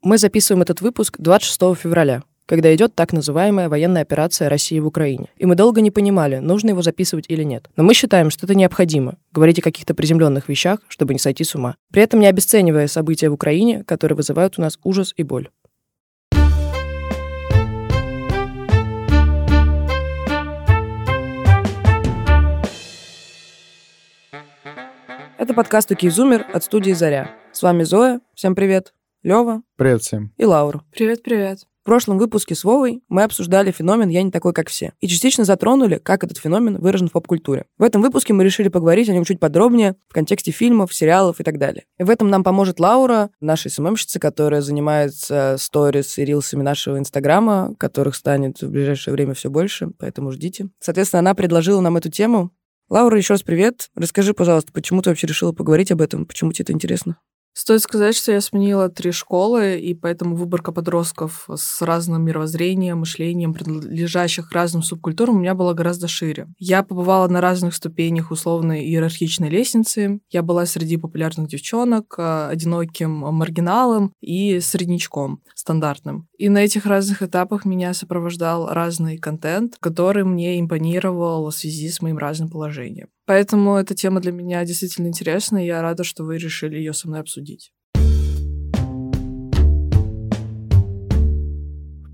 Мы записываем этот выпуск 26 февраля, когда идет так называемая военная операция России в Украине. И мы долго не понимали, нужно его записывать или нет. Но мы считаем, что это необходимо, говорить о каких-то приземленных вещах, чтобы не сойти с ума. При этом не обесценивая события в Украине, которые вызывают у нас ужас и боль. Это подкаст «Окей, Зумер» от студии «Заря». С вами Зоя. Всем привет. Лева. Привет всем. И Лаура. Привет-привет. В прошлом выпуске с Вовой мы обсуждали феномен «Я не такой, как все» и частично затронули, как этот феномен выражен в поп-культуре. В этом выпуске мы решили поговорить о нем чуть подробнее в контексте фильмов, сериалов и так далее. И в этом нам поможет Лаура, наша СММщица, которая занимается сторис и рилсами нашего Инстаграма, которых станет в ближайшее время все больше, поэтому ждите. Соответственно, она предложила нам эту тему, Лаура, еще раз привет. Расскажи, пожалуйста, почему ты вообще решила поговорить об этом? Почему тебе это интересно? Стоит сказать, что я сменила три школы, и поэтому выборка подростков с разным мировоззрением, мышлением, принадлежащих разным субкультурам, у меня была гораздо шире. Я побывала на разных ступенях условной иерархичной лестницы. Я была среди популярных девчонок, а, одиноким маргиналом и среднячком стандартным. И на этих разных этапах меня сопровождал разный контент, который мне импонировал в связи с моим разным положением. Поэтому эта тема для меня действительно интересна, и я рада, что вы решили ее со мной обсудить.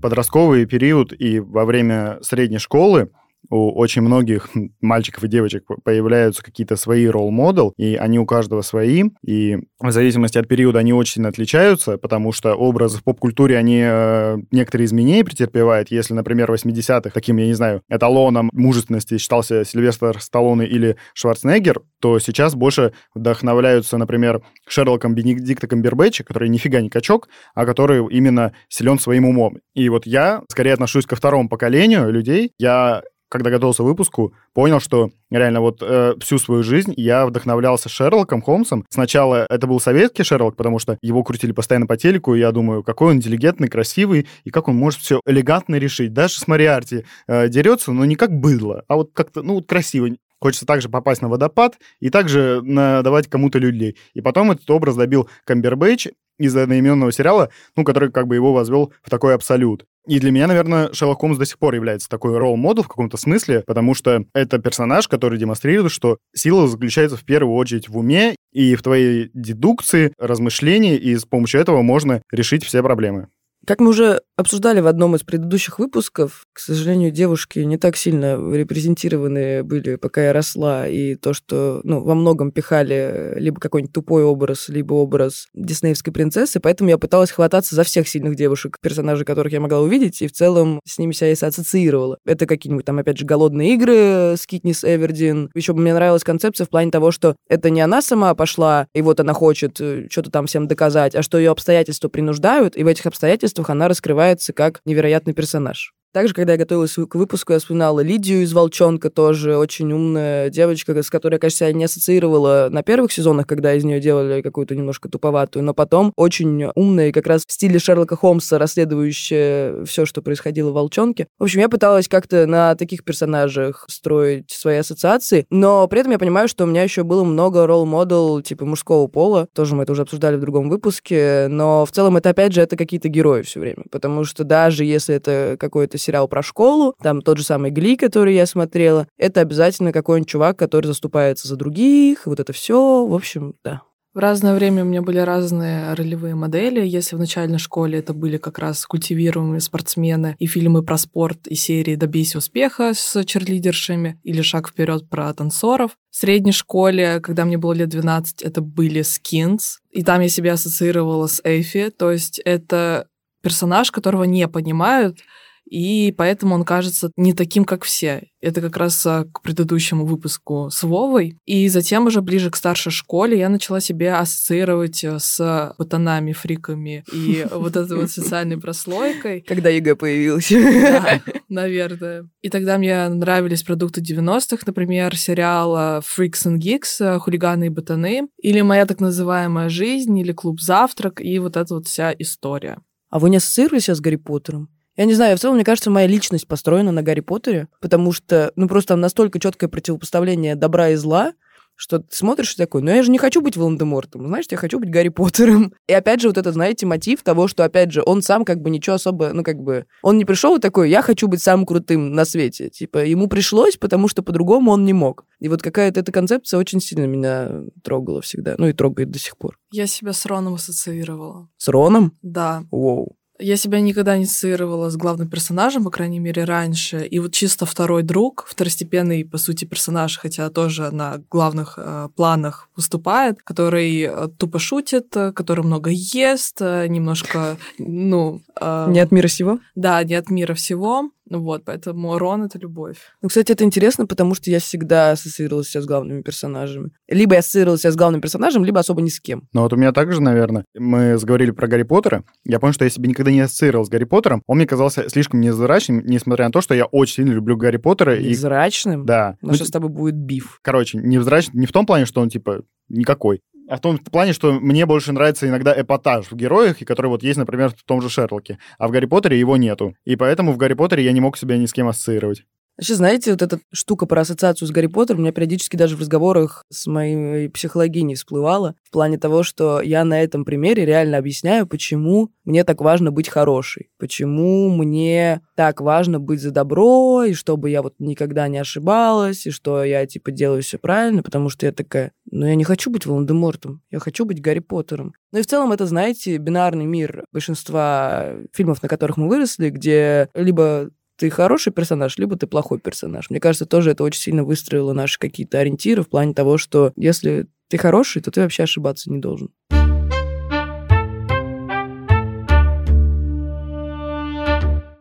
подростковый период и во время средней школы у очень многих мальчиков и девочек появляются какие-то свои ролл-модел, и они у каждого свои, и в зависимости от периода они очень сильно отличаются, потому что образы в поп-культуре, они э, некоторые изменения претерпевают. Если, например, в 80-х таким, я не знаю, эталоном мужественности считался Сильвестр Сталлоне или Шварценеггер, то сейчас больше вдохновляются, например, Шерлоком Бенедикта Камбербэтча, который нифига не качок, а который именно силен своим умом. И вот я скорее отношусь ко второму поколению людей. Я когда готовился к выпуску, понял, что реально вот э, всю свою жизнь я вдохновлялся Шерлоком Холмсом. Сначала это был советский Шерлок, потому что его крутили постоянно по телеку, и я думаю, какой он интеллигентный, красивый, и как он может все элегантно решить. Даже с Мариарти э, дерется, но не как быдло, а вот как-то, ну, вот красиво. Хочется также попасть на водопад и также давать кому-то людей. И потом этот образ добил Камбербэтч из одноименного сериала, ну, который как бы его возвел в такой абсолют. И для меня, наверное, Шерлок Холмс до сих пор является такой ролл-модел в каком-то смысле, потому что это персонаж, который демонстрирует, что сила заключается в первую очередь в уме и в твоей дедукции, размышлении, и с помощью этого можно решить все проблемы. Как мы уже обсуждали в одном из предыдущих выпусков, к сожалению, девушки не так сильно репрезентированы были, пока я росла, и то, что ну, во многом пихали либо какой-нибудь тупой образ, либо образ диснеевской принцессы, поэтому я пыталась хвататься за всех сильных девушек, персонажей, которых я могла увидеть, и в целом с ними себя ассоциировала. Это какие-нибудь там, опять же, голодные игры с Китнис Эвердин. Еще мне нравилась концепция в плане того, что это не она сама пошла, и вот она хочет э, что-то там всем доказать, а что ее обстоятельства принуждают, и в этих обстоятельствах обстоятельствах она раскрывается как невероятный персонаж. Также, когда я готовилась к выпуску, я вспоминала Лидию из «Волчонка», тоже очень умная девочка, с которой, кажется, я не ассоциировала на первых сезонах, когда из нее делали какую-то немножко туповатую, но потом очень умная и как раз в стиле Шерлока Холмса, расследующая все, что происходило в «Волчонке». В общем, я пыталась как-то на таких персонажах строить свои ассоциации, но при этом я понимаю, что у меня еще было много ролл-модел типа мужского пола, тоже мы это уже обсуждали в другом выпуске, но в целом это, опять же, это какие-то герои все время, потому что даже если это какой-то сериал про школу, там тот же самый Гли, который я смотрела, это обязательно какой-нибудь чувак, который заступается за других, вот это все, в общем, да. В разное время у меня были разные ролевые модели. Если в начальной школе это были как раз культивируемые спортсмены и фильмы про спорт и серии «Добейся успеха» с черлидершами или «Шаг вперед» про танцоров. В средней школе, когда мне было лет 12, это были «Skins», и там я себя ассоциировала с Эффи, то есть это персонаж, которого не понимают, и поэтому он кажется не таким, как все. Это как раз а, к предыдущему выпуску с Вовой. И затем уже ближе к старшей школе я начала себя ассоциировать э, с ботанами, фриками и вот этой вот социальной прослойкой. Когда ЕГЭ появилась. Да, наверное. И тогда мне нравились продукты 90-х, например, сериал Freaks and Geeks, «Хулиганы и ботаны», или «Моя так называемая жизнь», или «Клуб завтрак», и вот эта вот вся история. А вы не ассоциируете с Гарри Поттером? Я не знаю, в целом, мне кажется, моя личность построена на Гарри Поттере, потому что, ну, просто там настолько четкое противопоставление добра и зла, что ты смотришь и такой, ну я же не хочу быть Волан-де-Мортом, знаешь, я хочу быть Гарри Поттером. И опять же вот это, знаете, мотив того, что, опять же, он сам как бы ничего особо, ну как бы, он не пришел такой, я хочу быть самым крутым на свете. Типа, ему пришлось, потому что по-другому он не мог. И вот какая-то эта концепция очень сильно меня трогала всегда, ну и трогает до сих пор. Я себя с Роном ассоциировала. С Роном? Да. Воу. Я себя никогда не ассоциировала с главным персонажем, по крайней мере, раньше. И вот чисто второй друг, второстепенный, по сути, персонаж, хотя тоже на главных э, планах выступает, который э, тупо шутит, э, который много ест, э, немножко, ну... Э, не от мира сего? Да, не от мира всего. Ну вот, поэтому Рон — это любовь. Ну, кстати, это интересно, потому что я всегда ассоциировалась себя с главными персонажами. Либо я ассоциировалась себя с главным персонажем, либо особо ни с кем. Ну вот у меня также, наверное, мы заговорили про Гарри Поттера. Я понял, что я себе никогда не ассоциировал с Гарри Поттером. Он мне казался слишком невзрачным, несмотря на то, что я очень сильно люблю Гарри Поттера. Невзрачным? И... Да. Нас ну, сейчас с тобой будет биф. Короче, невзрачным не в том плане, что он, типа, никакой. А в том плане, что мне больше нравится иногда эпатаж в героях, и который вот есть, например, в том же Шерлоке. А в Гарри Поттере его нету. И поэтому в Гарри Поттере я не мог себя ни с кем ассоциировать. Вообще, знаете, вот эта штука про ассоциацию с Гарри Поттером у меня периодически даже в разговорах с моей психологиней всплывала, в плане того, что я на этом примере реально объясняю, почему мне так важно быть хорошей, почему мне так важно быть за добро, и чтобы я вот никогда не ошибалась, и что я, типа, делаю все правильно, потому что я такая, ну, я не хочу быть Волан-де-Мортом, я хочу быть Гарри Поттером. Ну и в целом это, знаете, бинарный мир большинства фильмов, на которых мы выросли, где либо ты хороший персонаж, либо ты плохой персонаж. Мне кажется, тоже это очень сильно выстроило наши какие-то ориентиры в плане того, что если ты хороший, то ты вообще ошибаться не должен.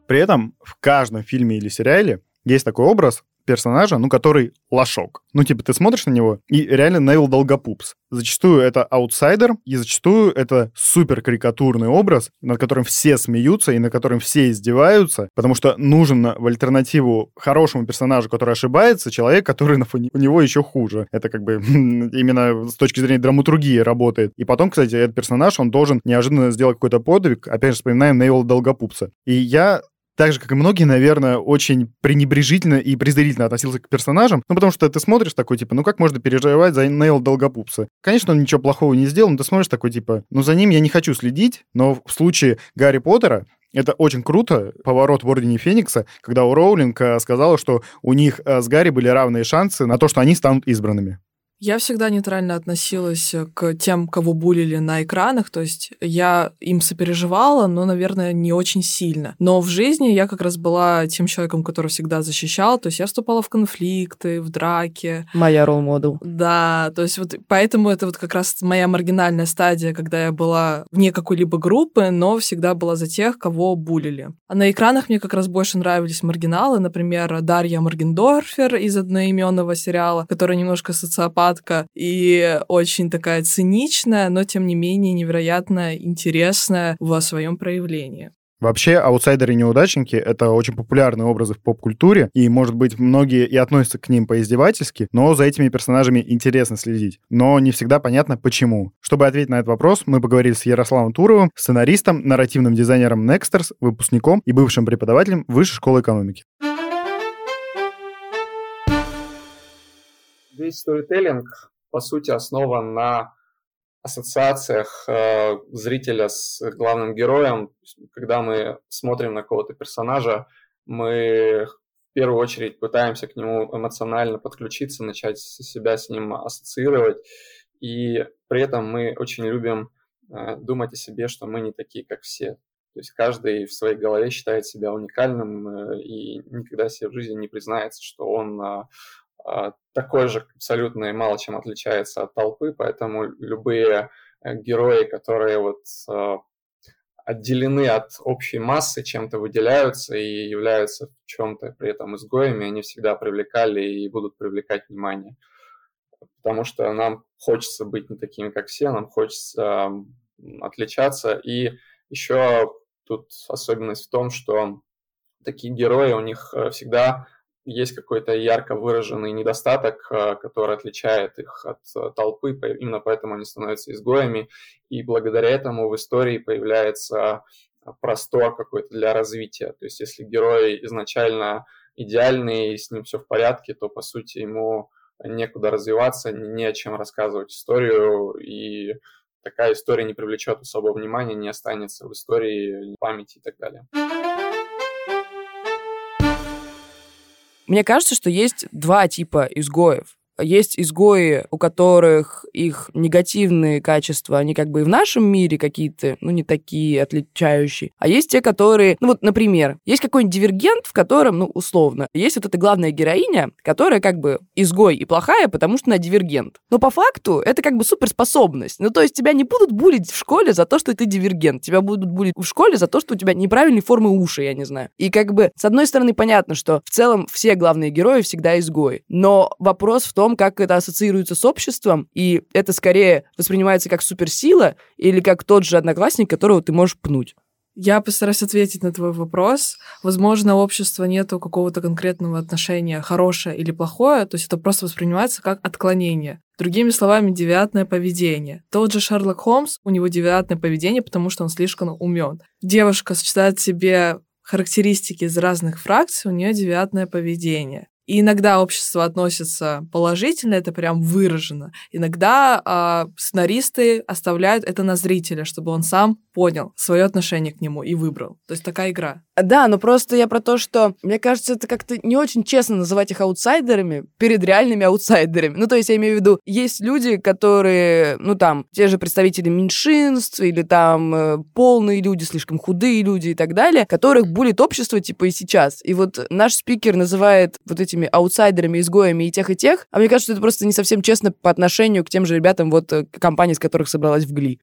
При этом в каждом фильме или сериале есть такой образ, персонажа, ну, который лошок. Ну, типа, ты смотришь на него, и реально Невил Долгопупс. Зачастую это аутсайдер, и зачастую это супер карикатурный образ, над которым все смеются и над которым все издеваются, потому что нужен в альтернативу хорошему персонажу, который ошибается, человек, который на фоне у него еще хуже. Это как бы именно с точки зрения драматургии работает. И потом, кстати, этот персонаж, он должен неожиданно сделать какой-то подвиг. Опять же, вспоминаем Невил Долгопупса. И я так же, как и многие, наверное, очень пренебрежительно и презрительно относился к персонажам. Ну, потому что ты смотришь такой, типа, ну как можно переживать за Нейл Долгопупса? Конечно, он ничего плохого не сделал, но ты смотришь такой, типа, ну за ним я не хочу следить, но в случае Гарри Поттера это очень круто, поворот в Ордене Феникса, когда у Роулинг сказала, что у них э, с Гарри были равные шансы на то, что они станут избранными. Я всегда нейтрально относилась к тем, кого булили на экранах, то есть я им сопереживала, но, наверное, не очень сильно. Но в жизни я как раз была тем человеком, который всегда защищал, то есть я вступала в конфликты, в драки. Моя ролл-модел. Да, то есть вот поэтому это вот как раз моя маргинальная стадия, когда я была вне какой-либо группы, но всегда была за тех, кого булили. А на экранах мне как раз больше нравились маргиналы, например, Дарья Маргендорфер из одноименного сериала, которая немножко социопат загадка и очень такая циничная, но тем не менее невероятно интересная во своем проявлении. Вообще, аутсайдеры и неудачники — это очень популярные образы в поп-культуре, и, может быть, многие и относятся к ним поиздевательски, но за этими персонажами интересно следить. Но не всегда понятно, почему. Чтобы ответить на этот вопрос, мы поговорили с Ярославом Туровым, сценаристом, нарративным дизайнером Nexters, выпускником и бывшим преподавателем Высшей школы экономики. Весь сторителлинг, по сути, основан на ассоциациях э, зрителя с главным героем. Когда мы смотрим на какого-то персонажа, мы в первую очередь пытаемся к нему эмоционально подключиться, начать себя с ним ассоциировать. И при этом мы очень любим э, думать о себе, что мы не такие, как все. То есть каждый в своей голове считает себя уникальным э, и никогда себе в жизни не признается, что он э, такой же абсолютно и мало чем отличается от толпы, поэтому любые э, герои, которые вот а, отделены от общей массы, чем-то выделяются и являются в чем-то при этом изгоями, они всегда привлекали и будут привлекать внимание. Потому что нам хочется быть не такими, как все, нам хочется отличаться. И еще тут особенность в том, что такие герои, у них э, всегда есть какой-то ярко выраженный недостаток, э, который отличает их от э, толпы, именно поэтому они становятся изгоями, и благодаря этому в истории появляется простор какой-то для развития. То есть если герой изначально идеальный, и с ним все в порядке, то, по сути, ему некуда развиваться, не о чем рассказывать историю, и такая история не привлечет особого внимания, не останется в истории, памяти и так далее. Мне кажется, что есть два типа изгоев. Есть изгои, у которых их негативные качества, они как бы и в нашем мире какие-то, ну, не такие отличающие. А есть те, которые, ну вот, например, есть какой-нибудь дивергент, в котором, ну, условно, есть вот эта главная героиня, которая как бы изгой и плохая, потому что она дивергент. Но по факту это как бы суперспособность. Ну, то есть тебя не будут булить в школе за то, что ты дивергент. Тебя будут булить в школе за то, что у тебя неправильные формы уши, я не знаю. И как бы, с одной стороны, понятно, что в целом все главные герои всегда изгои. Но вопрос в том, том, как это ассоциируется с обществом, и это скорее воспринимается как суперсила или как тот же одноклассник, которого ты можешь пнуть. Я постараюсь ответить на твой вопрос. Возможно, у общества нету какого-то конкретного отношения, хорошее или плохое, то есть это просто воспринимается как отклонение. Другими словами, девиантное поведение. Тот же Шерлок Холмс, у него девиантное поведение, потому что он слишком умен. Девушка сочетает в себе характеристики из разных фракций, у нее девиантное поведение. И иногда общество относится положительно, это прям выражено. Иногда э, сценаристы оставляют это на зрителя, чтобы он сам понял свое отношение к нему и выбрал. То есть такая игра. Да, но просто я про то, что мне кажется, это как-то не очень честно называть их аутсайдерами перед реальными аутсайдерами. Ну, то есть я имею в виду, есть люди, которые, ну, там, те же представители меньшинств или там э, полные люди, слишком худые люди и так далее, которых булит общество, типа, и сейчас. И вот наш спикер называет вот этими аутсайдерами, изгоями и тех, и тех, а мне кажется, это просто не совсем честно по отношению к тем же ребятам, вот, э, компании, с которых собралась в Гли.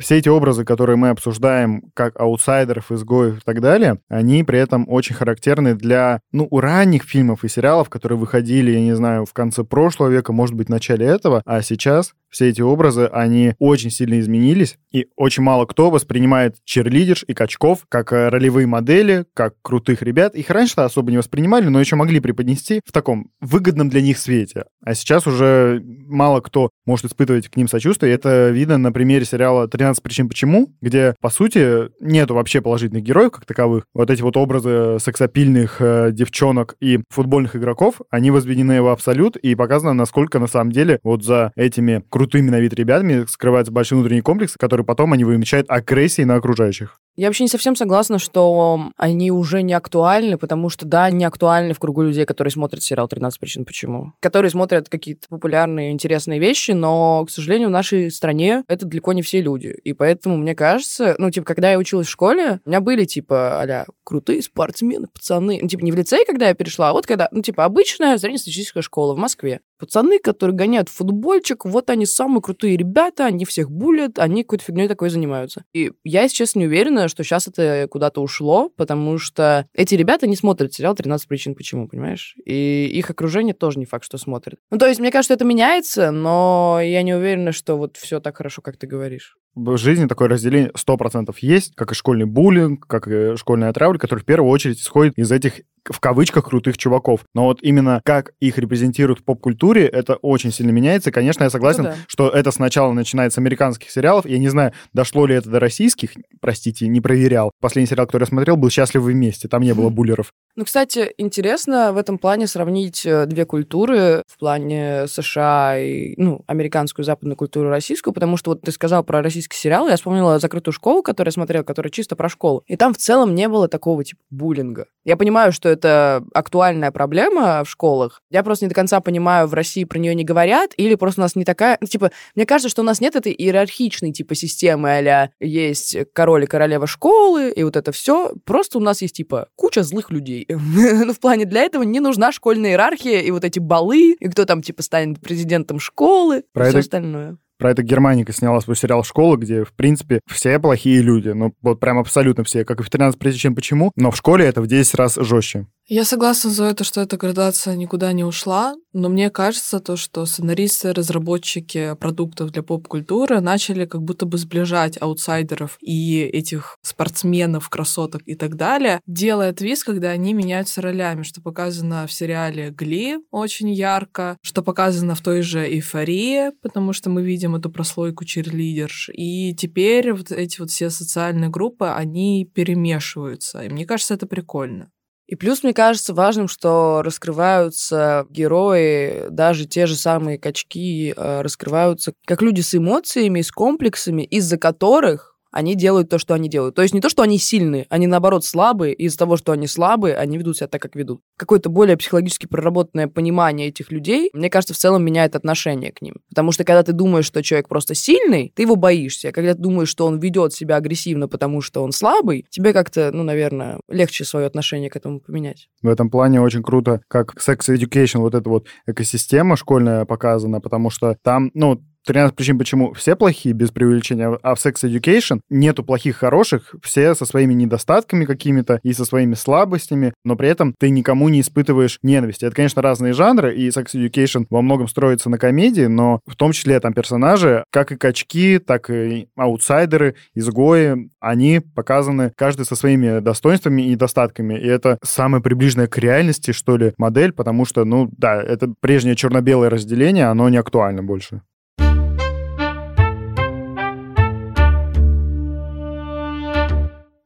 Все эти образы, которые мы обсуждаем как аутсайдеров, изгоев и так далее, они при этом очень характерны для, ну, у ранних фильмов и сериалов, которые выходили, я не знаю, в конце прошлого века, может быть, в начале этого, а сейчас все эти образы, они очень сильно изменились, и очень мало кто воспринимает черлидерш и качков как э, ролевые модели, как крутых ребят. Их раньше-то особо не воспринимали, но еще могли преподнести в таком выгодном для них свете. А сейчас уже мало кто может испытывать к ним сочувствие. Это видно на примере сериала «13 причин почему», где, по сути, нету вообще положительных героев как таковых. Вот эти вот образы сексапильных э, девчонок и футбольных игроков, они возведены в абсолют, и показано, насколько на самом деле вот за этими крутыми на вид ребятами скрывается большой внутренний комплекс, который потом они вымещают агрессией на окружающих. Я вообще не совсем согласна, что они уже не актуальны, потому что, да, они актуальны в кругу людей, которые смотрят сериал «13 причин почему», которые смотрят какие-то популярные, интересные вещи, но, к сожалению, в нашей стране это далеко не все люди. И поэтому, мне кажется, ну, типа, когда я училась в школе, у меня были, типа, а крутые спортсмены, пацаны. Ну, типа, не в лицей, когда я перешла, а вот когда, ну, типа, обычная среднестатистическая школа в Москве. Пацаны, которые гоняют футбольчик, вот они самые крутые ребята, они всех булят, они какой-то фигней такой занимаются. И я, если честно, не уверена, что сейчас это куда-то ушло, потому что эти ребята не смотрят сериал «13 причин почему», понимаешь? И их окружение тоже не факт, что смотрит. Ну, то есть, мне кажется, это меняется, но я не уверена, что вот все так хорошо, как ты говоришь в жизни такое разделение 100% есть, как и школьный буллинг, как и школьная травля, который в первую очередь исходит из этих в кавычках крутых чуваков. Но вот именно как их репрезентируют в поп-культуре, это очень сильно меняется. Конечно, я согласен, ну, да. что это сначала начинается с американских сериалов. Я не знаю, дошло ли это до российских, простите, не проверял. Последний сериал, который я смотрел, был «Счастливы вместе». Там не было буллеров. Ну, кстати, интересно в этом плане сравнить э, две культуры в плане США и, ну, американскую западную культуру российскую, потому что вот ты сказал про российский сериал, я вспомнила «Закрытую школу», которую я смотрела, которая чисто про школу. И там в целом не было такого, типа, буллинга. Я понимаю, что это актуальная проблема в школах. Я просто не до конца понимаю, в России про нее не говорят, или просто у нас не такая... Ну, типа, мне кажется, что у нас нет этой иерархичной, типа, системы а есть король и королева школы, и вот это все. Просто у нас есть, типа, куча злых людей. ну, в плане для этого не нужна школьная иерархия и вот эти балы, и кто там, типа, станет президентом школы, про и это... все остальное. Про это Германика сняла свой сериал «Школа», где, в принципе, все плохие люди. Ну, вот прям абсолютно все, как и в «13 причин почему», но в школе это в 10 раз жестче. Я согласна за это, что эта градация никуда не ушла, но мне кажется то, что сценаристы, разработчики продуктов для поп-культуры начали как будто бы сближать аутсайдеров и этих спортсменов, красоток и так далее, делая твист, когда они меняются ролями, что показано в сериале «Гли» очень ярко, что показано в той же «Эйфории», потому что мы видим эту прослойку чирлидерш, и теперь вот эти вот все социальные группы, они перемешиваются, и мне кажется, это прикольно. И плюс, мне кажется, важным, что раскрываются герои, даже те же самые качки, э, раскрываются как люди с эмоциями, с комплексами, из-за которых они делают то, что они делают. То есть не то, что они сильные, они наоборот слабые, и из-за того, что они слабые, они ведут себя так, как ведут. Какое-то более психологически проработанное понимание этих людей, мне кажется, в целом меняет отношение к ним. Потому что когда ты думаешь, что человек просто сильный, ты его боишься. А когда ты думаешь, что он ведет себя агрессивно, потому что он слабый, тебе как-то, ну, наверное, легче свое отношение к этому поменять. В этом плане очень круто, как Sex Education, вот эта вот экосистема школьная показана, потому что там, ну, 13 причин, почему все плохие, без преувеличения, а в Sex Education нету плохих, хороших, все со своими недостатками какими-то и со своими слабостями, но при этом ты никому не испытываешь ненависти. Это, конечно, разные жанры, и Sex Education во многом строится на комедии, но в том числе там персонажи, как и качки, так и аутсайдеры, изгои, они показаны каждый со своими достоинствами и недостатками, и это самая приближенная к реальности, что ли, модель, потому что, ну, да, это прежнее черно-белое разделение, оно не актуально больше.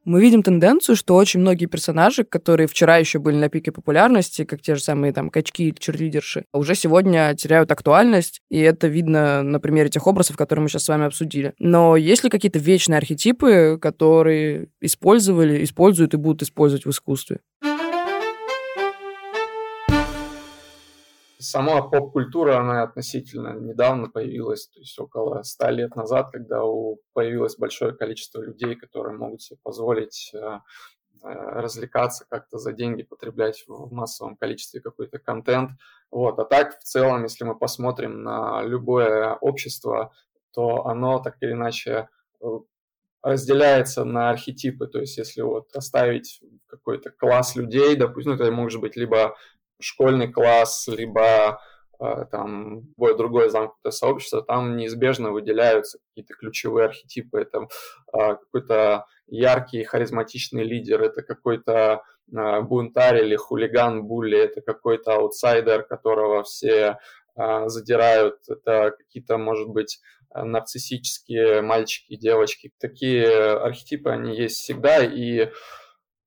Мы видим тенденцию, что очень многие персонажи, которые вчера еще были на пике популярности, как те же самые там качки или черлидерши, уже сегодня теряют актуальность, и это видно на примере тех образов, которые мы сейчас с вами обсудили. Но есть ли какие-то вечные архетипы, которые использовали, используют и будут использовать в искусстве? Сама поп-культура, она относительно недавно появилась, то есть около ста лет назад, когда у, появилось большое количество людей, которые могут себе позволить э, э, развлекаться как-то за деньги, потреблять в массовом количестве какой-то контент. Вот. А так, в целом, если мы посмотрим на любое общество, то оно так или иначе э, разделяется на архетипы. То есть если вот оставить какой-то класс людей, допустим, ну, это может быть либо школьный класс, либо э, там любое другое замкнутое сообщество, там неизбежно выделяются какие-то ключевые архетипы. Это э, какой-то яркий, харизматичный лидер, это какой-то э, бунтарь или хулиган, булли, это какой-то аутсайдер, которого все задирают, это какие-то, может быть, нарциссические мальчики девочки. Такие архетипы, они есть всегда, и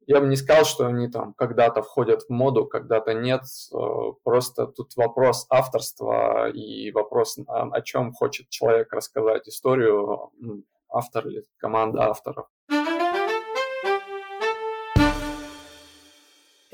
я бы не сказал, что они там когда-то входят в моду, когда-то нет. Э, просто тут вопрос авторства и вопрос, о чем хочет человек рассказать историю, автор или команда авторов.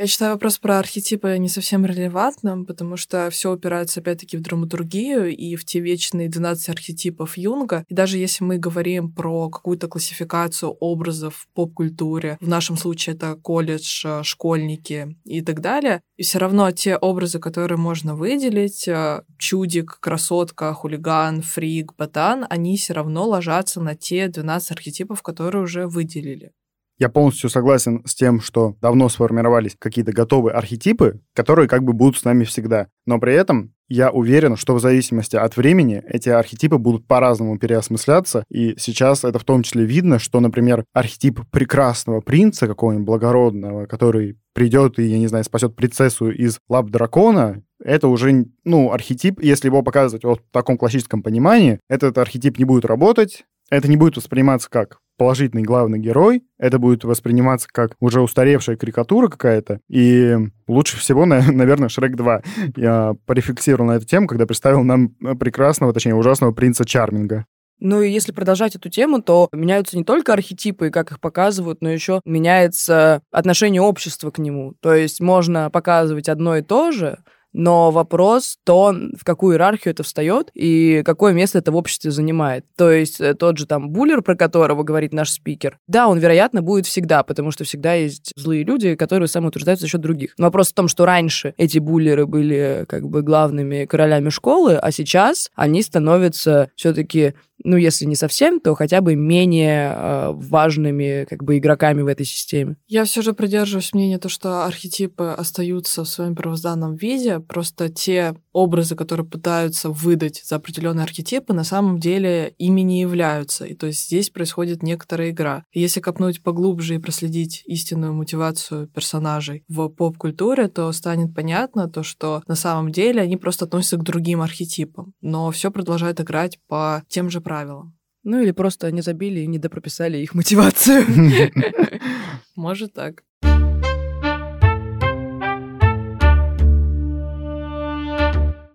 Я считаю вопрос про архетипы не совсем релевантным, потому что все упирается опять-таки в драматургию и в те вечные 12 архетипов Юнга. И даже если мы говорим про какую-то классификацию образов в поп-культуре, в нашем случае это колледж, э, школьники и так далее, и все равно те образы, которые можно выделить, э, чудик, красотка, хулиган, фрик, ботан, они все равно ложатся на те 12 архетипов, которые уже выделили. Я полностью согласен с тем, что давно сформировались какие-то готовые архетипы, которые как бы будут с нами всегда. Но при этом я уверен, что в зависимости от времени эти архетипы будут по-разному переосмысляться. И сейчас это в том числе видно, что, например, архетип прекрасного принца какого-нибудь благородного, который придет и, я не знаю, спасет принцессу из лап дракона, это уже, ну, архетип, если его показывать вот в таком классическом понимании, этот архетип не будет работать, это не будет восприниматься как положительный главный герой, это будет восприниматься как уже устаревшая карикатура какая-то. И лучше всего, наверное, Шрек 2. Я порефлексировал на эту тему, когда представил нам прекрасного, точнее, ужасного принца Чарминга. Ну и если продолжать эту тему, то меняются не только архетипы, как их показывают, но еще меняется отношение общества к нему. То есть можно показывать одно и то же, но вопрос то, в какую иерархию это встает и какое место это в обществе занимает. То есть э, тот же там буллер, про которого говорит наш спикер, да, он, вероятно, будет всегда, потому что всегда есть злые люди, которые самоутверждаются за счет других. Но вопрос в том, что раньше эти буллеры были как бы главными королями школы, а сейчас они становятся все-таки ну, если не совсем, то хотя бы менее э, важными как бы игроками в этой системе. Я все же придерживаюсь мнения, то, что архетипы остаются в своем первозданном виде, просто те образы, которые пытаются выдать за определенные архетипы, на самом деле ими не являются. И то есть здесь происходит некоторая игра. И если копнуть поглубже и проследить истинную мотивацию персонажей в поп-культуре, то станет понятно то, что на самом деле они просто относятся к другим архетипам, но все продолжает играть по тем же правилам. Ну или просто они забили и недопрописали их мотивацию. Может так.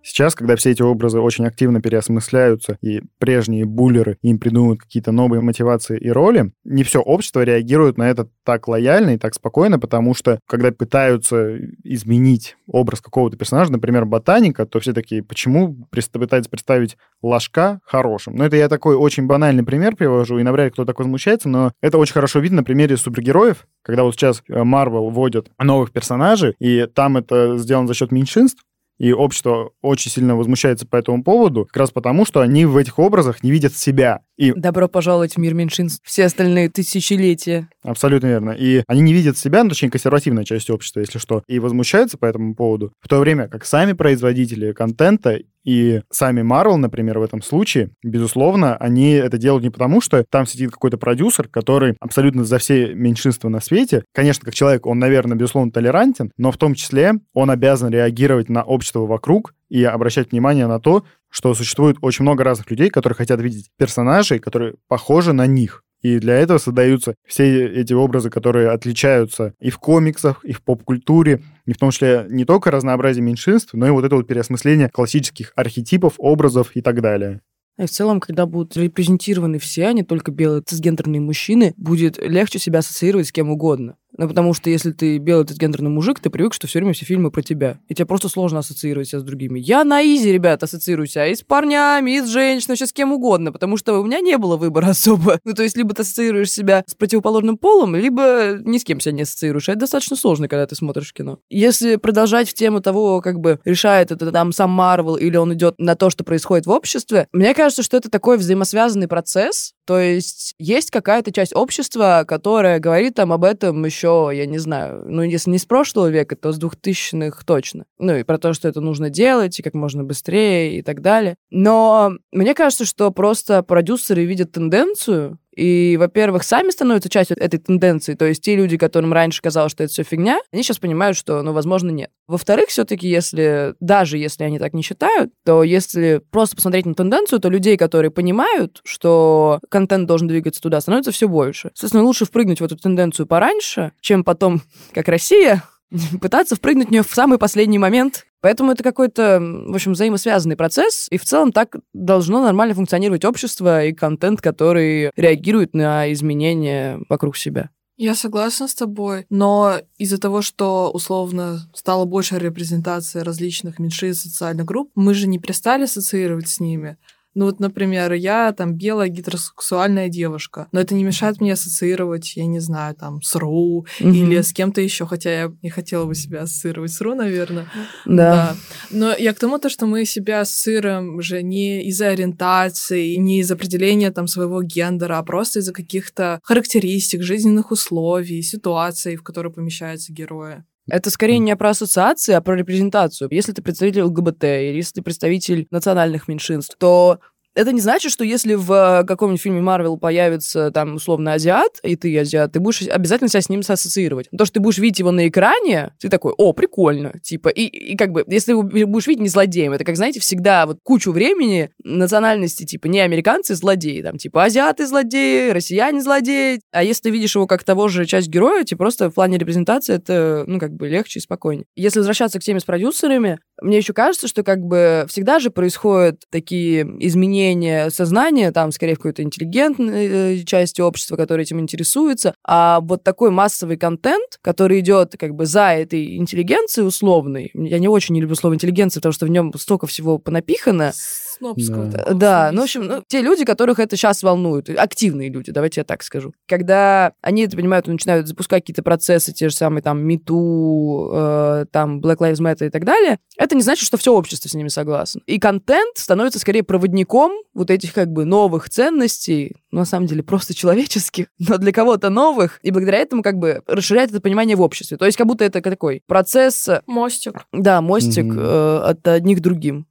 Сейчас, когда все эти образы очень активно переосмысляются, и прежние буллеры им придумывают какие-то новые мотивации и роли, не все общество реагирует на это так лояльно и так спокойно, потому что, когда пытаются изменить образ какого-то персонажа, например, ботаника, то все такие, почему пытаются представить ложка хорошим? Ну, это я такой очень банальный пример привожу, и навряд ли кто так возмущается, но это очень хорошо видно на примере супергероев, когда вот сейчас Marvel вводят новых персонажей, и там это сделано за счет меньшинств, и общество очень сильно возмущается по этому поводу, как раз потому, что они в этих образах не видят себя. И... Добро пожаловать в мир меньшинств. Все остальные тысячелетия. Абсолютно верно. И они не видят себя, ну, точнее, консервативная часть общества, если что, и возмущаются по этому поводу, в то время как сами производители контента и сами Marvel, например, в этом случае, безусловно, они это делают не потому, что там сидит какой-то продюсер, который абсолютно за все меньшинства на свете. Конечно, как человек, он, наверное, безусловно, толерантен, но в том числе он обязан реагировать на общество вокруг и обращать внимание на то, что существует очень много разных людей, которые хотят видеть персонажей, которые похожи на них. И для этого создаются все эти образы, которые отличаются и в комиксах, и в поп-культуре, и в том числе не только разнообразие меньшинств, но и вот это вот переосмысление классических архетипов, образов и так далее. И в целом, когда будут репрезентированы все, а не только белые цисгендерные мужчины, будет легче себя ассоциировать с кем угодно. Ну, потому что если ты белый трансгендерный мужик, ты привык, что все время все фильмы про тебя. И тебе просто сложно ассоциировать себя с другими. Я на изи, ребят, ассоциирую себя и с парнями, и с женщинами, вообще с кем угодно, потому что у меня не было выбора особо. Ну, то есть, либо ты ассоциируешь себя с противоположным полом, либо ни с кем себя не ассоциируешь. Это достаточно сложно, когда ты смотришь кино. Если продолжать в тему того, как бы решает это там сам Марвел, или он идет на то, что происходит в обществе, мне кажется, что это такой взаимосвязанный процесс. То есть, есть какая-то часть общества, которая говорит там об этом еще еще, я не знаю, ну, если не с прошлого века, то с 2000-х точно. Ну, и про то, что это нужно делать, и как можно быстрее, и так далее. Но мне кажется, что просто продюсеры видят тенденцию, и, во-первых, сами становятся частью этой тенденции. То есть те люди, которым раньше казалось, что это все фигня, они сейчас понимают, что, ну, возможно, нет. Во-вторых, все-таки, если, даже если они так не считают, то если просто посмотреть на тенденцию, то людей, которые понимают, что контент должен двигаться туда, становится все больше. Соответственно, лучше впрыгнуть в эту тенденцию пораньше, чем потом, как Россия, пытаться впрыгнуть в нее в самый последний момент. Поэтому это какой-то, в общем, взаимосвязанный процесс, и в целом так должно нормально функционировать общество и контент, который реагирует на изменения вокруг себя. Я согласна с тобой, но из-за того, что условно стала больше репрезентация различных меньшинств социальных групп, мы же не перестали ассоциировать с ними. Ну вот, например, я там белая гетеросексуальная девушка, но это не мешает мне ассоциировать, я не знаю, там, с Ру mm-hmm. или с кем-то еще, хотя я не хотела бы себя ассоциировать с Ру, наверное. Да. да. Но я к тому, то, что мы себя ассоциируем же не из-за ориентации, не из-за определения там своего гендера, а просто из-за каких-то характеристик, жизненных условий, ситуаций, в которые помещаются герои. Это скорее не про ассоциации, а про репрезентацию. Если ты представитель ЛГБТ или если ты представитель национальных меньшинств, то это не значит, что если в э, каком-нибудь фильме Марвел появится там условно азиат, и ты азиат, ты будешь обязательно себя с ним ассоциировать. То, что ты будешь видеть его на экране, ты такой, о, прикольно, типа, и, и как бы, если будешь видеть не злодеем, это как, знаете, всегда вот кучу времени национальности, типа, не американцы злодеи, там, типа, азиаты злодеи, россияне злодеи, а если ты видишь его как того же часть героя, тебе просто в плане репрезентации это, ну, как бы легче и спокойнее. Если возвращаться к теме с продюсерами, мне еще кажется, что как бы всегда же происходят такие изменения сознания, там, скорее, в какой-то интеллигентной э, части общества, которая этим интересуется, а вот такой массовый контент, который идет как бы за этой интеллигенцией условной, я не очень не люблю слово интеллигенция, потому что в нем столько всего понапихано, Снобского Да. такого Да, ну, в общем, ну, те люди, которых это сейчас волнует, активные люди, давайте я так скажу. Когда они это понимают, начинают запускать какие-то процессы, те же самые там МИТУ, э, там Black Lives Matter и так далее, это не значит, что все общество с ними согласно. И контент становится скорее проводником вот этих как бы новых ценностей, ну, на самом деле просто человеческих, но для кого-то новых, и благодаря этому как бы расширяет это понимание в обществе. То есть как будто это такой процесс, э, Мостик. да, мостик Мгм. э, от одних к другим.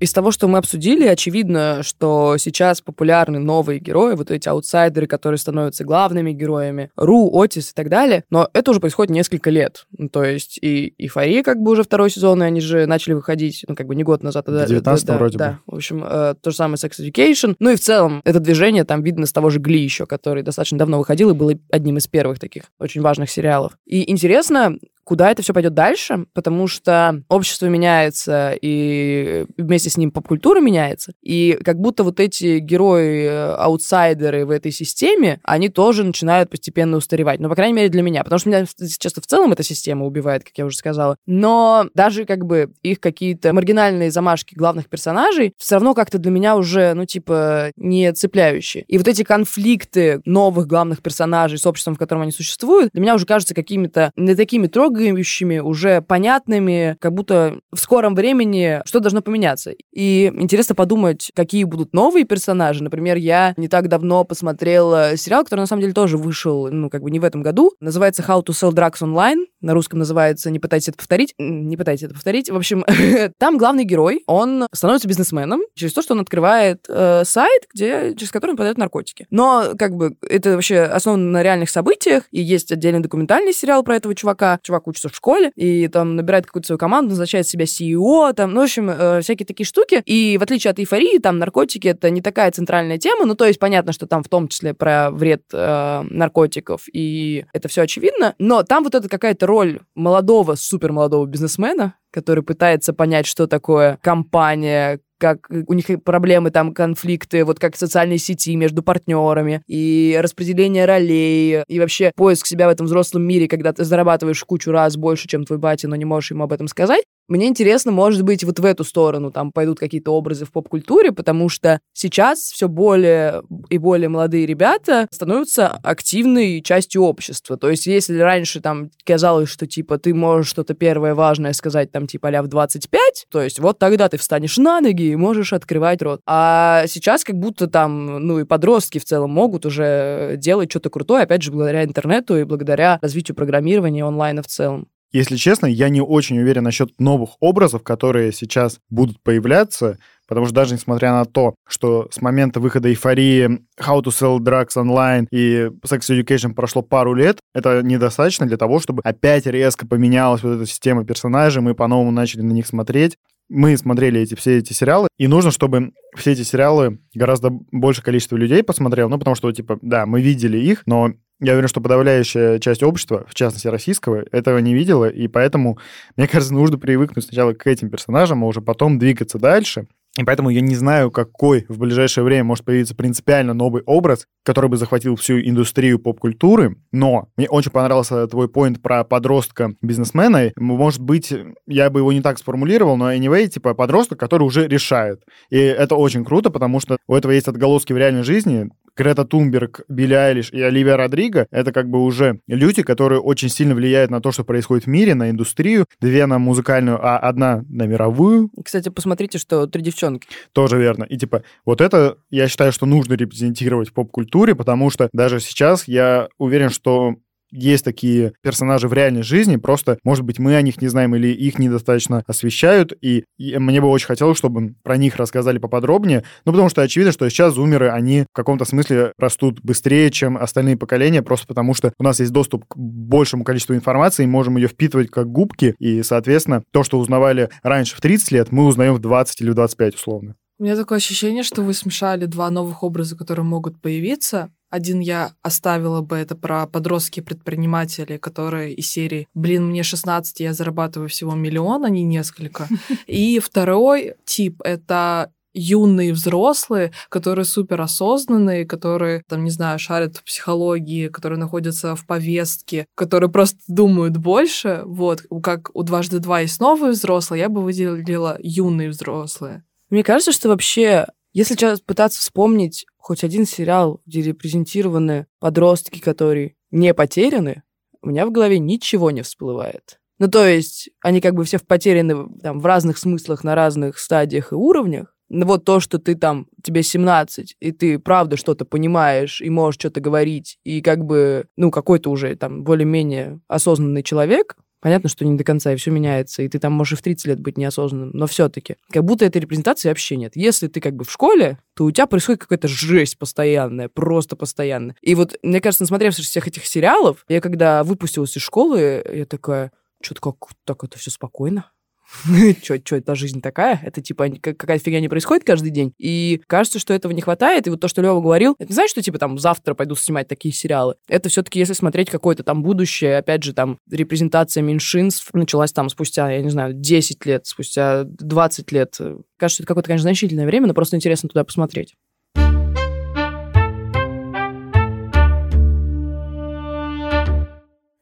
Из того, что мы обсудили, очевидно, что сейчас популярны новые герои, вот эти аутсайдеры, которые становятся главными героями, Ру, Отис и так далее, но это уже происходит несколько лет. Ну, То есть и Эйфория как бы уже второй сезон, и они же начали выходить, ну, как бы не год назад, а В да- 19-м да, вроде да. бы. В общем, э, то же самое Sex Education. Ну и в целом это движение там видно с того же Гли еще, который достаточно давно выходил и был одним из первых таких очень важных сериалов. И интересно, куда это все пойдет дальше, потому что общество меняется, и вместе с ним поп-культура меняется, и как будто вот эти герои-аутсайдеры в этой системе, они тоже начинают постепенно устаревать. Ну, по крайней мере, для меня, потому что меня часто в целом эта система убивает, как я уже сказала. Но даже как бы их какие-то маргинальные замашки главных персонажей все равно как-то для меня уже, ну, типа, не цепляющие. И вот эти конфликты новых главных персонажей с обществом, в котором они существуют, для меня уже кажутся какими-то не такими трогающими, уже понятными, как будто в скором времени что должно поменяться. И интересно подумать, какие будут новые персонажи. Например, я не так давно посмотрела сериал, который на самом деле тоже вышел, ну, как бы не в этом году. Называется How to Sell Drugs Online. На русском называется «Не пытайтесь это повторить». Не пытайтесь это повторить. В общем, там главный герой, он становится бизнесменом через то, что он открывает э, сайт, где, через который он продает наркотики. Но, как бы, это вообще основано на реальных событиях, и есть отдельный документальный сериал про этого чувака. Чувак учится в школе, и там набирает какую-то свою команду, назначает себя CEO, там, ну, в общем, э, всякие такие штуки. И в отличие от эйфории, там наркотики — это не такая центральная тема, ну, то есть понятно, что там в том числе про вред э, наркотиков, и это все очевидно, но там вот это какая-то роль молодого, супер молодого бизнесмена, который пытается понять, что такое компания, как у них проблемы, там, конфликты, вот как в социальной сети между партнерами, и распределение ролей, и вообще поиск себя в этом взрослом мире, когда ты зарабатываешь кучу раз больше, чем твой батя, но не можешь ему об этом сказать. Мне интересно, может быть, вот в эту сторону там пойдут какие-то образы в поп-культуре, потому что сейчас все более и более молодые ребята становятся активной частью общества. То есть если раньше там казалось, что типа ты можешь что-то первое важное сказать там типа а в 25, то есть вот тогда ты встанешь на ноги и можешь открывать рот. А сейчас как будто там, ну и подростки в целом могут уже делать что-то крутое, опять же, благодаря интернету и благодаря развитию программирования онлайна в целом. Если честно, я не очень уверен насчет новых образов, которые сейчас будут появляться, потому что даже несмотря на то, что с момента выхода эйфории How to Sell Drugs Online и Sex Education прошло пару лет, это недостаточно для того, чтобы опять резко поменялась вот эта система персонажей, мы по-новому начали на них смотреть. Мы смотрели эти, все эти сериалы, и нужно, чтобы все эти сериалы гораздо больше количество людей посмотрел, ну, потому что, типа, да, мы видели их, но я уверен, что подавляющая часть общества, в частности российского, этого не видела, и поэтому, мне кажется, нужно привыкнуть сначала к этим персонажам, а уже потом двигаться дальше. И поэтому я не знаю, какой в ближайшее время может появиться принципиально новый образ, который бы захватил всю индустрию поп-культуры. Но мне очень понравился твой поинт про подростка-бизнесмена. Может быть, я бы его не так сформулировал, но anyway, типа подросток, который уже решает. И это очень круто, потому что у этого есть отголоски в реальной жизни. Грета Тунберг, Билли Айлиш и Оливия Родриго — это как бы уже люди, которые очень сильно влияют на то, что происходит в мире, на индустрию. Две на музыкальную, а одна на мировую. Кстати, посмотрите, что три девчонки. Тоже верно. И типа вот это, я считаю, что нужно репрезентировать в поп-культуре, потому что даже сейчас я уверен, что есть такие персонажи в реальной жизни, просто, может быть, мы о них не знаем или их недостаточно освещают, и, и мне бы очень хотелось, чтобы про них рассказали поподробнее, ну, потому что очевидно, что сейчас зумеры, они в каком-то смысле растут быстрее, чем остальные поколения, просто потому что у нас есть доступ к большему количеству информации, и можем ее впитывать как губки, и, соответственно, то, что узнавали раньше в 30 лет, мы узнаем в 20 или в 25 условно. У меня такое ощущение, что вы смешали два новых образа, которые могут появиться. Один я оставила бы, это про подростки предприниматели, которые из серии «Блин, мне 16, я зарабатываю всего миллион, а не несколько». И второй тип — это юные взрослые, которые супер осознанные, которые, там, не знаю, шарят в психологии, которые находятся в повестке, которые просто думают больше, вот, как у дважды два есть новые взрослые, я бы выделила юные взрослые. Мне кажется, что вообще, если сейчас пытаться вспомнить хоть один сериал, где репрезентированы подростки, которые не потеряны, у меня в голове ничего не всплывает. Ну, то есть, они как бы все потеряны там, в разных смыслах, на разных стадиях и уровнях. Но вот то, что ты там, тебе 17, и ты правда что-то понимаешь, и можешь что-то говорить, и как бы, ну, какой-то уже там более-менее осознанный человек, Понятно, что не до конца, и все меняется, и ты там можешь и в 30 лет быть неосознанным, но все-таки, как будто этой репрезентации вообще нет. Если ты как бы в школе, то у тебя происходит какая-то жесть постоянная, просто постоянная. И вот, мне кажется, насмотревшись всех этих сериалов, я когда выпустилась из школы, я такая, что-то как так это все спокойно. что, что это жизнь такая? Это типа какая-то фигня не происходит каждый день. И кажется, что этого не хватает. И вот то, что Лева говорил, это не знаешь, что типа там завтра пойду снимать такие сериалы. Это все-таки, если смотреть какое-то там будущее, опять же, там репрезентация меньшинств началась там спустя, я не знаю, 10 лет, спустя 20 лет. Кажется, это какое-то, конечно, значительное время, но просто интересно туда посмотреть.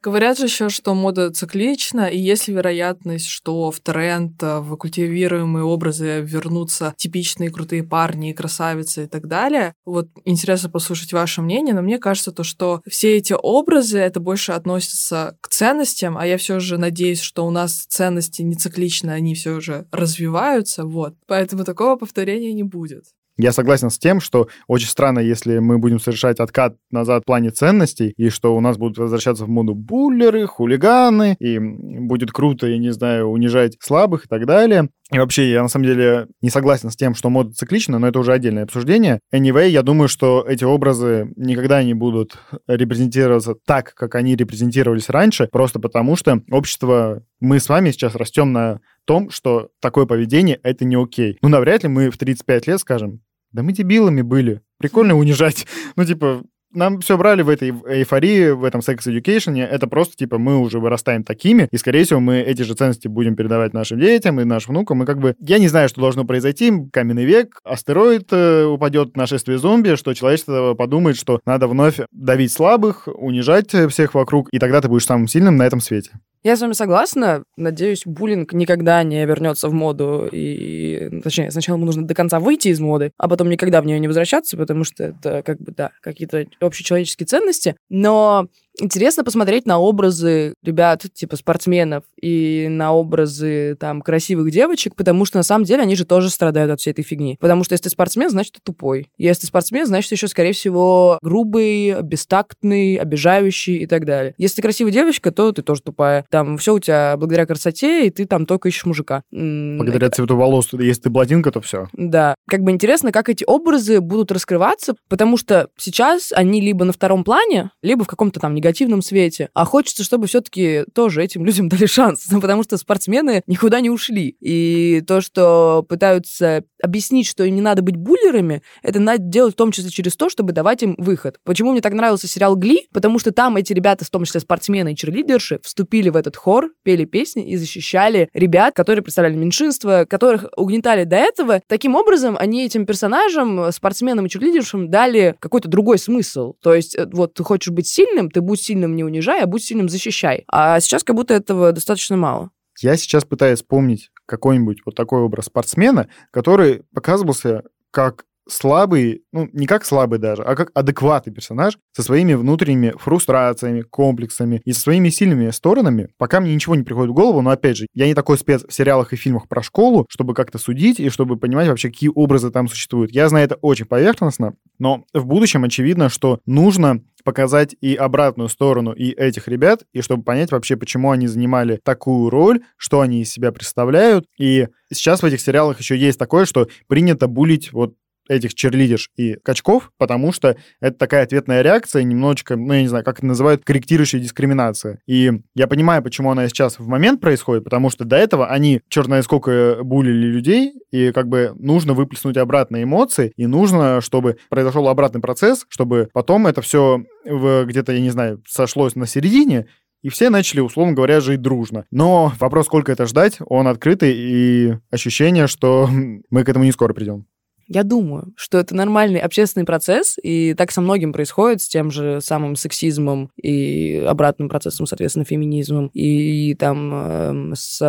Говорят же еще, что мода циклична, и есть ли вероятность, что в тренд, э, в культивируемые образы вернутся типичные крутые парни, красавицы и так далее. Вот интересно послушать ваше мнение, но мне кажется то, что все эти образы, это больше относится к ценностям, а я все же надеюсь, что у нас ценности не цикличны, они все же развиваются, вот. Поэтому такого повторения не будет. Я согласен с тем, что очень странно, если мы будем совершать откат назад в плане ценностей, и что у нас будут возвращаться в моду буллеры, хулиганы, и будет круто, я не знаю, унижать слабых и так далее. И вообще, я на самом деле не согласен с тем, что мода циклична, но это уже отдельное обсуждение. Anyway, я думаю, что эти образы никогда не будут репрезентироваться так, как они репрезентировались раньше, просто потому что общество, мы с вами сейчас растем на том, что такое поведение — это не окей. Ну, навряд ли мы в 35 лет скажем, да мы дебилами были. Прикольно унижать. Ну, типа, нам все брали в этой эйфории, в этом секс-эдюкейшене. Это просто, типа, мы уже вырастаем такими, и, скорее всего, мы эти же ценности будем передавать нашим детям и нашим внукам. И как бы, я не знаю, что должно произойти. Каменный век, астероид э, упадет, нашествие зомби, что человечество подумает, что надо вновь давить слабых, унижать всех вокруг, и тогда ты будешь самым сильным на этом свете. Я с вами согласна. Надеюсь, буллинг никогда не вернется в моду. И, точнее, сначала ему нужно до конца выйти из моды, а потом никогда в нее не возвращаться, потому что это, как бы, да, какие-то общечеловеческие ценности. Но интересно посмотреть на образы ребят, типа спортсменов, и на образы там красивых девочек, потому что на самом деле они же тоже страдают от всей этой фигни. Потому что если ты спортсмен, значит ты тупой. Если ты спортсмен, значит еще, скорее всего, грубый, бестактный, обижающий и так далее. Если ты красивая девочка, то ты тоже тупая. Там все у тебя благодаря красоте, и ты там только ищешь мужика. Благодаря цвету волос, если ты блондинка, то все. Да. Как бы интересно, как эти образы будут раскрываться, потому что сейчас они либо на втором плане, либо в каком-то там негативном свете. А хочется, чтобы все-таки тоже этим людям дали шанс, потому что спортсмены никуда не ушли. И то, что пытаются объяснить, что им не надо быть буллерами, это надо делать в том числе через то, чтобы давать им выход. Почему мне так нравился сериал «Гли»? Потому что там эти ребята, в том числе спортсмены и черлидерши, вступили в этот хор, пели песни и защищали ребят, которые представляли меньшинство, которых угнетали до этого. Таким образом, они этим персонажам, спортсменам и черлидершам дали какой-то другой смысл. То есть, э, вот ты хочешь быть сильным, ты будь сильным не унижай, а будь сильным защищай. А сейчас как будто этого достаточно мало. Я сейчас пытаюсь вспомнить какой-нибудь вот такой образ спортсмена, который показывался как слабый, ну, не как слабый даже, а как адекватный персонаж со своими внутренними фрустрациями, комплексами и со своими сильными сторонами, пока мне ничего не приходит в голову, но, опять же, я не такой спец в сериалах и фильмах про школу, чтобы как-то судить и чтобы понимать вообще, какие образы там существуют. Я знаю это очень поверхностно, но в будущем очевидно, что нужно показать и обратную сторону и этих ребят, и чтобы понять вообще, почему они занимали такую роль, что они из себя представляют. И сейчас в этих сериалах еще есть такое, что принято булить вот этих черлидерш и качков, потому что это такая ответная реакция, немножечко, ну, я не знаю, как это называют, корректирующая дискриминация. И я понимаю, почему она сейчас в момент происходит, потому что до этого они, черт знает сколько, булили людей, и как бы нужно выплеснуть обратно эмоции, и нужно, чтобы произошел обратный процесс, чтобы потом это все где-то, я не знаю, сошлось на середине, и все начали, условно говоря, жить дружно. Но вопрос, сколько это ждать, он открытый, и ощущение, что мы к этому не скоро придем. Я думаю, что это нормальный общественный процесс, и так со многим происходит, с тем же самым сексизмом и обратным процессом, соответственно, феминизмом, и, и там э, с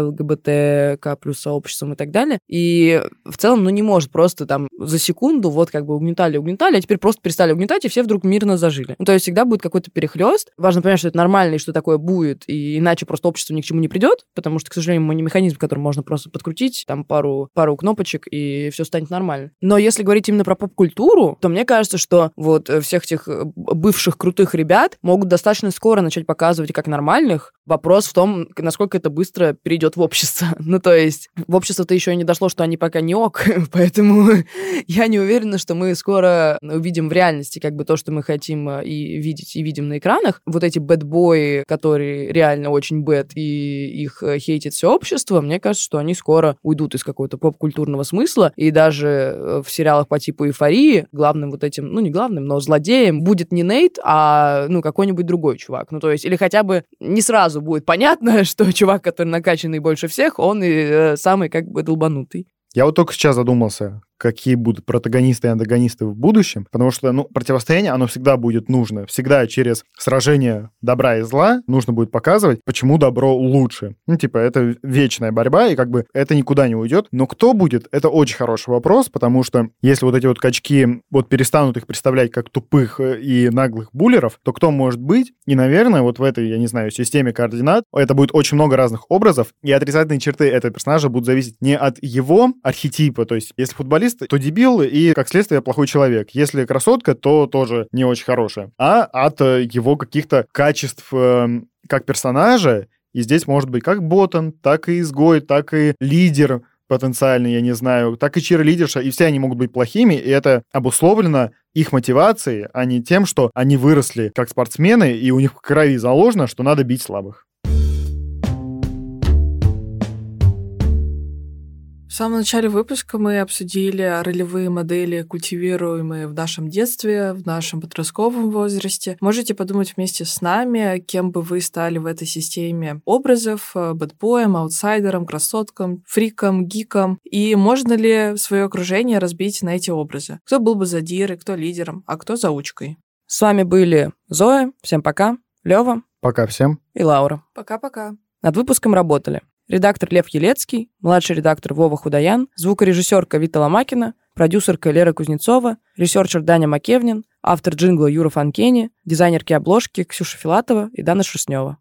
ЛГБТК плюс сообществом и так далее. И в целом, ну, не может просто там за секунду вот как бы угнетали, угнетали, а теперь просто перестали угнетать, и все вдруг мирно зажили. Ну, то есть всегда будет какой-то перехлест. Важно понять, что это нормально, и что такое будет, и иначе просто общество ни к чему не придет, потому что, к сожалению, мы не механизм, который можно просто подкрутить, там пару, пару кнопочек, и все станет нормально нормально. Но если говорить именно про поп-культуру, то мне кажется, что вот э, всех этих э, бывших крутых ребят могут достаточно скоро начать показывать как нормальных. Вопрос в том, насколько это быстро перейдет в общество. ну, то есть в общество-то еще не дошло, что они пока не ок, поэтому я не уверена, что мы скоро увидим в реальности как бы то, что мы хотим э, и видеть, и видим на экранах. Вот эти бэтбои, которые реально очень бэт, и их хейтит все общество, мне кажется, что они скоро уйдут из какого-то поп-культурного смысла, и даже Э, в сериалах по типу «Эйфории» главным вот этим, ну, не главным, но злодеем будет не Нейт, а, ну, какой-нибудь другой чувак. Ну, то есть, или хотя бы не сразу будет понятно, что чувак, который накачанный больше всех, он и э, самый как бы долбанутый. Я вот только сейчас задумался, какие будут протагонисты и антагонисты в будущем, потому что, ну, противостояние, оно всегда будет нужно. Всегда через сражение добра и зла нужно будет показывать, почему добро лучше. Ну, типа, это вечная борьба, и как бы это никуда не уйдет. Но кто будет, это очень хороший вопрос, потому что если вот эти вот качки вот перестанут их представлять как тупых э, и наглых буллеров, то кто может быть? И, наверное, вот в этой, я не знаю, системе координат это будет очень много разных образов, и отрицательные черты этого персонажа будут зависеть не от его архетипа, то есть если футболист журналист, то дебил и, как следствие, плохой человек. Если красотка, то тоже не очень хорошая. А от э, его каких-то качеств э, как персонажа, и здесь может быть как ботан, так и изгой, так и лидер потенциальный, я не знаю, так и чирлидерша, и все они могут быть плохими, и это обусловлено их мотивацией, а не тем, что они выросли как спортсмены, и у них в крови заложено, что надо бить слабых. В самом начале выпуска мы обсудили ролевые модели, культивируемые в нашем детстве, в нашем подростковом возрасте. Можете подумать вместе с нами, кем бы вы стали в этой системе образов, э, бэтбоем, аутсайдером, красотком, фриком, гиком, и можно ли свое окружение разбить на эти образы? Кто был бы задирой, кто лидером, а кто заучкой? С вами были Зоя, всем пока, Лева. Пока всем. И Лаура. Пока-пока. Над выпуском работали редактор Лев Елецкий, младший редактор Вова Худаян, звукорежиссерка Вита Ломакина, продюсерка Лера Кузнецова, ресерчер Даня Макевнин, автор джингла Юра Фанкени, дизайнерки обложки Ксюша Филатова и Дана Шерстнева.